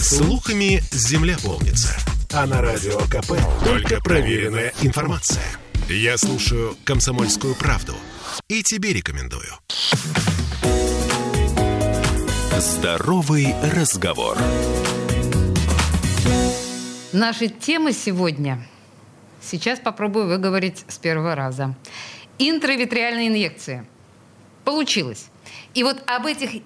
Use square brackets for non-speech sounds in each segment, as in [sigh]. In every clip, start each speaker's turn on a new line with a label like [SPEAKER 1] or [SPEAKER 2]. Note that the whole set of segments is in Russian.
[SPEAKER 1] Слухами земля полнится. А на радио КП только проверенная информация. Я слушаю «Комсомольскую правду» и тебе рекомендую. Здоровый разговор.
[SPEAKER 2] Наша тема сегодня. Сейчас попробую выговорить с первого раза. Интравитреальные инъекции. Получилось. И вот об этих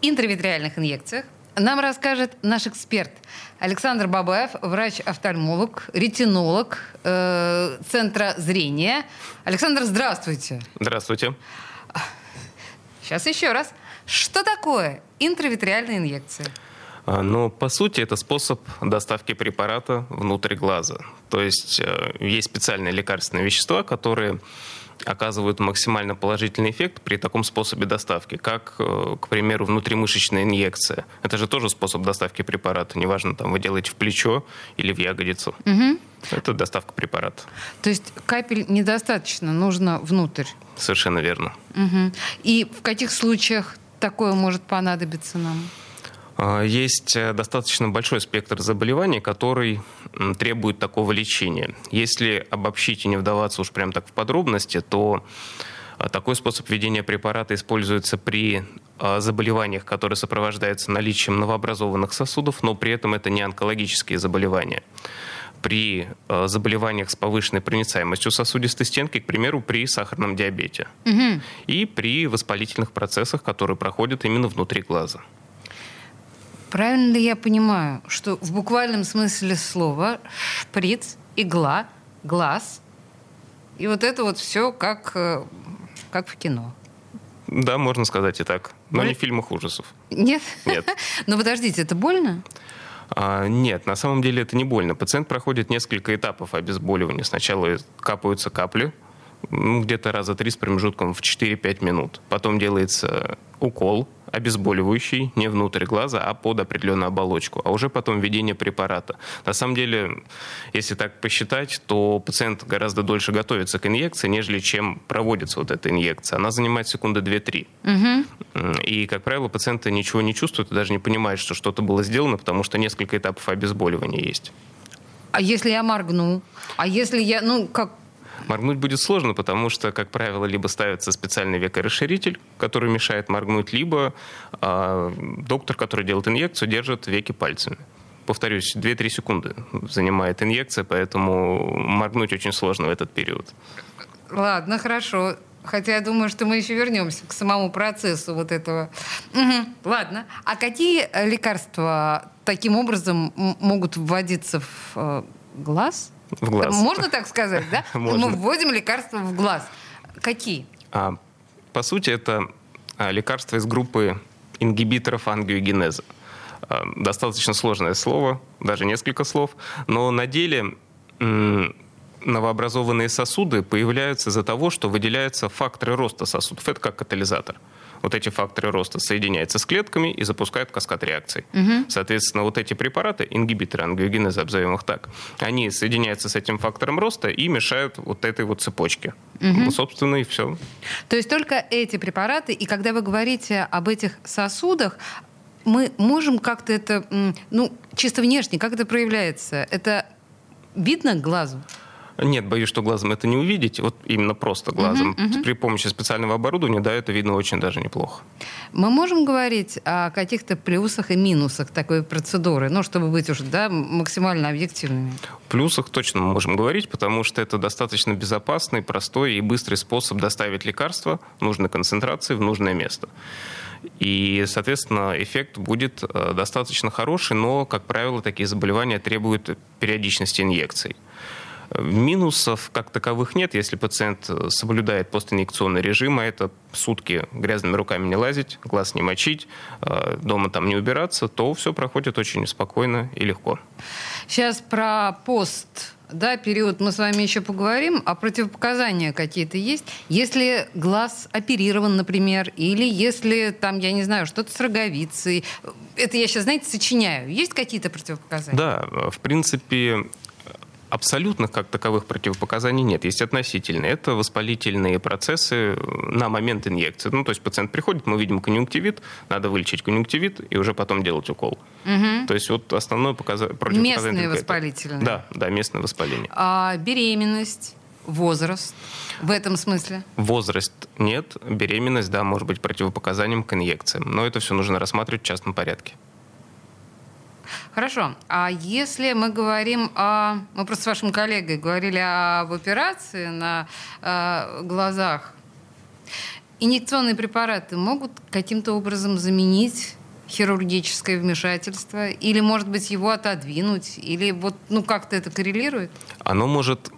[SPEAKER 2] интравитреальных инъекциях нам расскажет наш эксперт Александр Бабаев, врач-офтальмолог, ретинолог э, Центра зрения. Александр, здравствуйте.
[SPEAKER 3] Здравствуйте.
[SPEAKER 2] Сейчас еще раз. Что такое интравитреальные инъекции?
[SPEAKER 3] А, ну, по сути, это способ доставки препарата внутрь глаза. То есть э, есть специальные лекарственные вещества, которые оказывают максимально положительный эффект при таком способе доставки, как, э, к примеру, внутримышечная инъекция. Это же тоже способ доставки препарата. Неважно, там вы делаете в плечо или в ягодицу. Угу. Это доставка препарата.
[SPEAKER 2] То есть капель недостаточно, нужно внутрь.
[SPEAKER 3] Совершенно верно.
[SPEAKER 2] Угу. И в каких случаях такое может понадобиться нам?
[SPEAKER 3] А, есть э, достаточно большой спектр заболеваний, который требует такого лечения. Если обобщить и не вдаваться уж прям так в подробности, то а, такой способ введения препарата используется при а, заболеваниях, которые сопровождаются наличием новообразованных сосудов, но при этом это не онкологические заболевания. При заболеваниях с повышенной проницаемостью сосудистой стенки, к примеру, при сахарном диабете. Угу. И при воспалительных процессах, которые проходят именно внутри глаза.
[SPEAKER 2] Правильно ли я понимаю, что в буквальном смысле слова шприц, игла, глаз, и вот это вот все как, э, как в кино?
[SPEAKER 3] Да, можно сказать и так. Но Боль... не в фильмах ужасов.
[SPEAKER 2] Нет?
[SPEAKER 3] Нет. [laughs]
[SPEAKER 2] Но подождите, это больно?
[SPEAKER 3] А, нет, на самом деле это не больно. Пациент проходит несколько этапов обезболивания. Сначала капаются капли, ну, где-то раза три с промежутком в 4-5 минут. Потом делается укол обезболивающий не внутрь глаза, а под определенную оболочку, а уже потом введение препарата. На самом деле, если так посчитать, то пациент гораздо дольше готовится к инъекции, нежели чем проводится вот эта инъекция. Она занимает секунды 2-3. Угу. И, как правило, пациенты ничего не чувствуют и даже не понимают, что что-то было сделано, потому что несколько этапов обезболивания есть.
[SPEAKER 2] А если я моргну? А если я, ну, как
[SPEAKER 3] Моргнуть будет сложно, потому что, как правило, либо ставится специальный векорасширитель, который мешает моргнуть, либо э, доктор, который делает инъекцию, держит веки пальцами. Повторюсь, 2-3 секунды занимает инъекция, поэтому моргнуть очень сложно в этот период.
[SPEAKER 2] Ладно, хорошо. Хотя я думаю, что мы еще вернемся к самому процессу вот этого. Угу, ладно. А какие лекарства таким образом могут вводиться в э, глаз?
[SPEAKER 3] В глаз.
[SPEAKER 2] Можно так сказать, да? [laughs]
[SPEAKER 3] Можно.
[SPEAKER 2] Мы вводим лекарства в глаз. Какие?
[SPEAKER 3] А, по сути, это а, лекарства из группы ингибиторов ангиогенеза. А, достаточно сложное слово, даже несколько слов, но на деле новообразованные сосуды появляются из-за того, что выделяются факторы роста сосудов. Это как катализатор вот эти факторы роста соединяются с клетками и запускают каскад реакций. Угу. Соответственно, вот эти препараты, ингибиторы ангиогенеза, обзовем их так, они соединяются с этим фактором роста и мешают вот этой вот цепочке. Угу. Ну, собственно, и все.
[SPEAKER 2] То есть только эти препараты, и когда вы говорите об этих сосудах, мы можем как-то это, ну, чисто внешне, как это проявляется? Это видно глазу?
[SPEAKER 3] Нет, боюсь, что глазом это не увидеть, вот именно просто глазом. Uh-huh, uh-huh. При помощи специального оборудования, да, это видно очень даже неплохо.
[SPEAKER 2] Мы можем говорить о каких-то плюсах и минусах такой процедуры, ну, чтобы быть уже, да, максимально объективными?
[SPEAKER 3] Плюсах точно мы можем говорить, потому что это достаточно безопасный, простой и быстрый способ доставить лекарство нужной концентрации в нужное место. И, соответственно, эффект будет э, достаточно хороший, но, как правило, такие заболевания требуют периодичности инъекций. Минусов как таковых нет, если пациент соблюдает постинъекционный режим, а это сутки грязными руками не лазить, глаз не мочить, э, дома там не убираться, то все проходит очень спокойно и легко.
[SPEAKER 2] Сейчас про пост да, период мы с вами еще поговорим, а противопоказания какие-то есть? Если глаз оперирован, например, или если там, я не знаю, что-то с роговицей, это я сейчас, знаете, сочиняю. Есть какие-то противопоказания?
[SPEAKER 3] Да, в принципе, абсолютных как таковых противопоказаний нет. Есть относительные. Это воспалительные процессы на момент инъекции. Ну, то есть пациент приходит, мы видим конъюнктивит, надо вылечить конъюнктивит и уже потом делать укол.
[SPEAKER 2] Угу.
[SPEAKER 3] То есть вот основное показа...
[SPEAKER 2] Местные воспалительные.
[SPEAKER 3] Да, да, местное воспаление.
[SPEAKER 2] А беременность, возраст в этом смысле?
[SPEAKER 3] Возраст нет, беременность, да, может быть противопоказанием к инъекциям. Но это все нужно рассматривать в частном порядке.
[SPEAKER 2] Хорошо. А если мы говорим о... Мы просто с вашим коллегой говорили об операции на э, глазах. Инъекционные препараты могут каким-то образом заменить хирургическое вмешательство? Или, может быть, его отодвинуть? Или вот, ну, как-то это коррелирует?
[SPEAKER 3] Оно может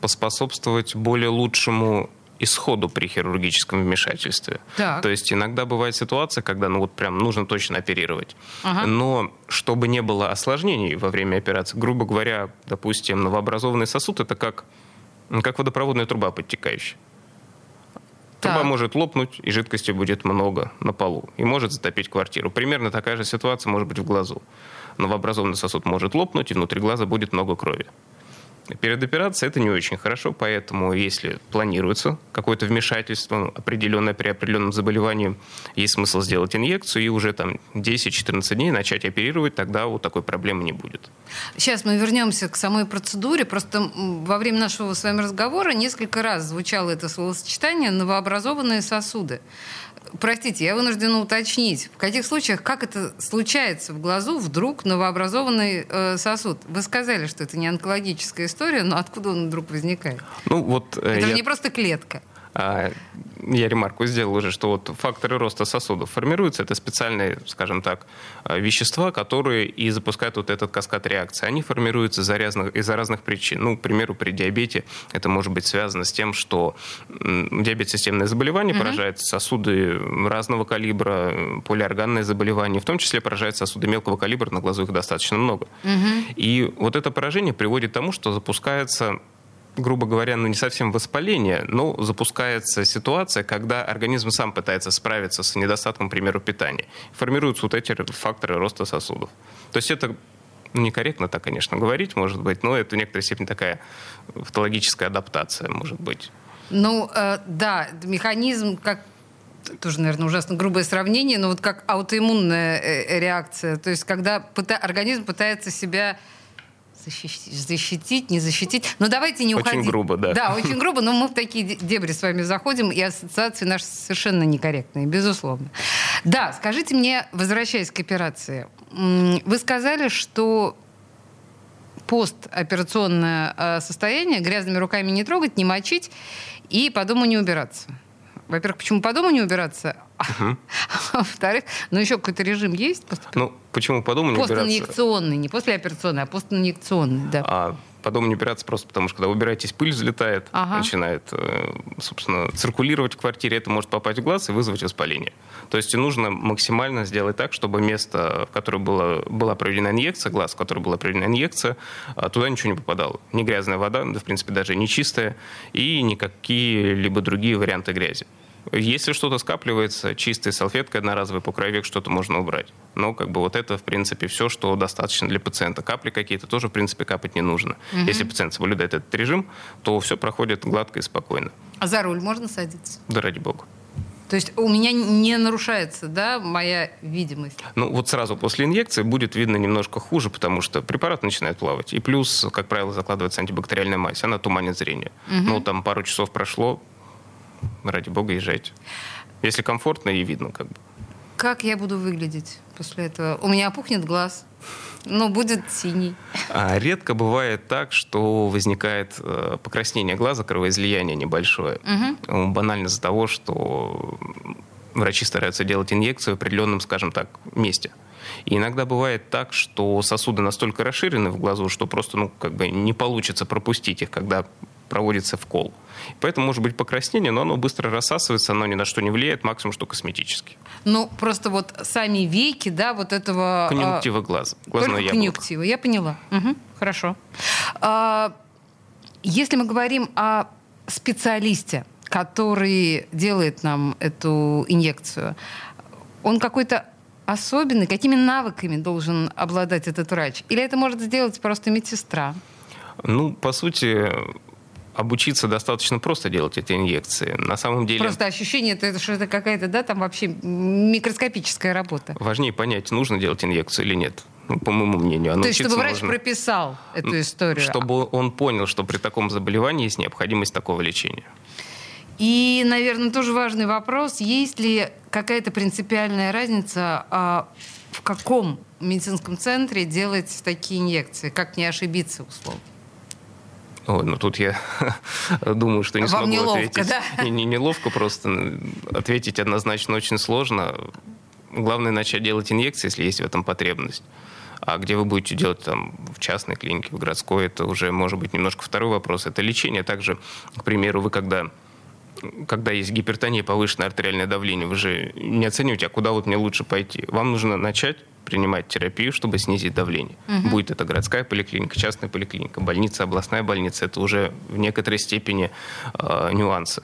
[SPEAKER 3] поспособствовать более лучшему исходу при хирургическом вмешательстве.
[SPEAKER 2] Так.
[SPEAKER 3] То есть иногда бывает ситуация, когда ну вот прям нужно точно оперировать.
[SPEAKER 2] Ага.
[SPEAKER 3] Но чтобы не было осложнений во время операции, грубо говоря, допустим, новообразованный сосуд это как, как водопроводная труба подтекающая. Труба
[SPEAKER 2] Так.
[SPEAKER 3] может лопнуть, и жидкости будет много на полу, и может затопить квартиру. Примерно такая же ситуация может быть в глазу. Новообразованный сосуд может лопнуть, и внутри глаза будет много крови. Перед операцией это не очень хорошо, поэтому если планируется какое-то вмешательство определенное при определенном заболевании, есть смысл сделать инъекцию и уже там 10-14 дней начать оперировать, тогда вот такой проблемы не будет.
[SPEAKER 2] Сейчас мы вернемся к самой процедуре. Просто во время нашего с вами разговора несколько раз звучало это словосочетание «новообразованные сосуды». Простите, я вынуждена уточнить, в каких случаях, как это случается в глазу, вдруг новообразованный э, сосуд? Вы сказали, что это не онкологическая история, но откуда он вдруг возникает?
[SPEAKER 3] Ну вот э,
[SPEAKER 2] Это же
[SPEAKER 3] я-
[SPEAKER 2] не просто клетка.
[SPEAKER 3] А, я ремарку сделал уже, что вот факторы роста сосудов формируются. Это специальные, скажем так, а, вещества, которые и запускают вот этот каскад реакции. Они формируются из-за разных, из-за разных причин. Ну, к примеру, при диабете это может быть связано с тем, что диабет – системное заболевание, поражает сосуды разного калибра, полиорганные заболевания, в том числе поражает сосуды мелкого калибра, на глазу их достаточно много. И вот это поражение приводит к тому, что запускается грубо говоря, ну не совсем воспаление, но запускается ситуация, когда организм сам пытается справиться с недостатком, к примеру, питания. Формируются вот эти факторы роста сосудов. То есть это некорректно так, конечно, говорить, может быть, но это в некоторой степени такая патологическая адаптация, может быть.
[SPEAKER 2] Ну, э, да, механизм как тоже, наверное, ужасно грубое сравнение, но вот как аутоиммунная э, реакция. То есть, когда пыта- организм пытается себя защитить, защитить, не защитить. Но давайте не
[SPEAKER 3] Очень
[SPEAKER 2] уходить.
[SPEAKER 3] грубо, да.
[SPEAKER 2] Да, очень грубо, но мы в такие де- дебри с вами заходим, и ассоциации наши совершенно некорректные, безусловно. Да, скажите мне, возвращаясь к операции, вы сказали, что постоперационное э, состояние грязными руками не трогать, не мочить и по дому не убираться. Во-первых, почему по дому не убираться? А [laughs] во-вторых, ну еще какой-то режим есть?
[SPEAKER 3] Ну, почему по дому не убираться?
[SPEAKER 2] Постинъекционный, не послеоперационный, а постинъекционный, да.
[SPEAKER 3] А по дому не убираться просто потому, что когда убираетесь, пыль взлетает,
[SPEAKER 2] Ага.
[SPEAKER 3] начинает, э, собственно, циркулировать в квартире, это может попасть в глаз и вызвать воспаление. То есть нужно максимально сделать так, чтобы место, в которое была, была проведена инъекция, глаз, в который была проведена инъекция, а, туда ничего не попадало. Ни грязная вода, да, в принципе, даже не чистая, и никакие-либо другие варианты грязи. Если что-то скапливается, чистая салфетка, одноразовый покровик, что-то можно убрать. Но как бы вот это, в принципе, все, что достаточно для пациента. Капли какие-то тоже, в принципе, капать не нужно. Если пациент соблюдает этот режим, то все проходит гладко и спокойно.
[SPEAKER 2] А за руль можно садиться?
[SPEAKER 3] Да ради бога.
[SPEAKER 2] То есть у меня не нарушается, да, моя видимость?
[SPEAKER 3] Ну, вот сразу после инъекции будет видно немножко хуже, потому что препарат начинает плавать. И плюс, как правило, закладывается антибактериальная мазь, она туманит зрение. Ну, там пару часов прошло, ради бога, езжайте. Если комфортно и видно, как бы.
[SPEAKER 2] Как я буду выглядеть после этого? У меня опухнет глаз, но будет синий.
[SPEAKER 3] А редко бывает так, что возникает э, покраснение глаза, кровоизлияние небольшое. Ну, Банально из-за того, что врачи стараются делать инъекцию в определенном, скажем так, месте. И иногда бывает так, что сосуды настолько расширены в глазу, что просто ну, как бы не получится пропустить их, когда проводится вкол. Поэтому может быть покраснение, но оно быстро рассасывается, оно ни на что не влияет, максимум что косметически.
[SPEAKER 2] Ну, просто вот сами веки, да, вот этого... а,
[SPEAKER 3] Конъюнктива глаза, глазное яблоко.
[SPEAKER 2] конъюнктива, я поняла. Мгм, хорошо. А, если мы говорим о специалисте, который делает нам эту инъекцию, он какой-то особенный? Какими навыками должен обладать этот врач? Или это может сделать просто медсестра?
[SPEAKER 3] Ну, по сути, обучиться достаточно просто делать эти инъекции. На самом деле...
[SPEAKER 2] Просто ощущение, это, что это какая-то, да, там вообще микроскопическая работа.
[SPEAKER 3] Важнее понять, нужно делать инъекцию или нет. Ну, по моему мнению. А
[SPEAKER 2] То есть, чтобы врач можно... прописал эту историю.
[SPEAKER 3] Чтобы он понял, что при таком заболевании есть необходимость такого лечения.
[SPEAKER 2] И, наверное, тоже важный вопрос, есть ли какая-то принципиальная разница, а, в каком медицинском центре делать такие инъекции, как не ошибиться, условно?
[SPEAKER 3] Ой, ну тут я [laughs] думаю, что не
[SPEAKER 2] Вам
[SPEAKER 3] смогу
[SPEAKER 2] неловко,
[SPEAKER 3] ответить.
[SPEAKER 2] Да?
[SPEAKER 3] Не, не неловко, просто ответить однозначно очень сложно. Главное начать делать инъекции, если есть в этом потребность. А где вы будете делать там в частной клинике, в городской, это уже может быть немножко второй вопрос. Это лечение. Также, к примеру, вы когда когда есть гипертония, повышенное артериальное давление, вы же не оцениваете, а куда вот мне лучше пойти. Вам нужно начать принимать терапию, чтобы снизить давление. Угу. Будет это городская поликлиника, частная поликлиника, больница, областная больница. Это уже в некоторой степени э, нюансы.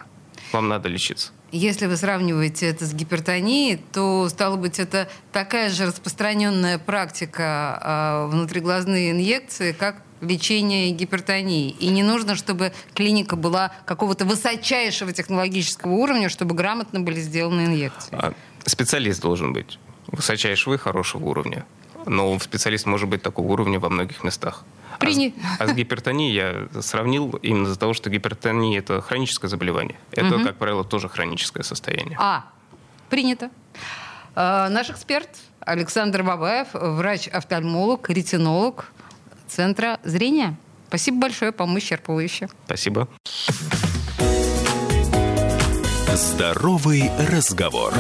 [SPEAKER 3] Вам надо лечиться.
[SPEAKER 2] Если вы сравниваете это с гипертонией, то, стало быть, это такая же распространенная практика э, внутриглазные инъекции, как лечение гипертонии. И не нужно, чтобы клиника была какого-то высочайшего технологического уровня, чтобы грамотно были сделаны инъекции. А
[SPEAKER 3] специалист должен быть высочайшего и хорошего уровня. Но специалист может быть такого уровня во многих местах.
[SPEAKER 2] Прини...
[SPEAKER 3] А, с, а с гипертонией я сравнил именно из-за того, что гипертония – это хроническое заболевание. Это, угу. как правило, тоже хроническое состояние.
[SPEAKER 2] А, принято. А, наш эксперт Александр Бабаев, врач-офтальмолог, ретинолог Центра зрения. Спасибо большое, по-моему, исчерпывающе.
[SPEAKER 3] Спасибо.
[SPEAKER 1] Здоровый разговор.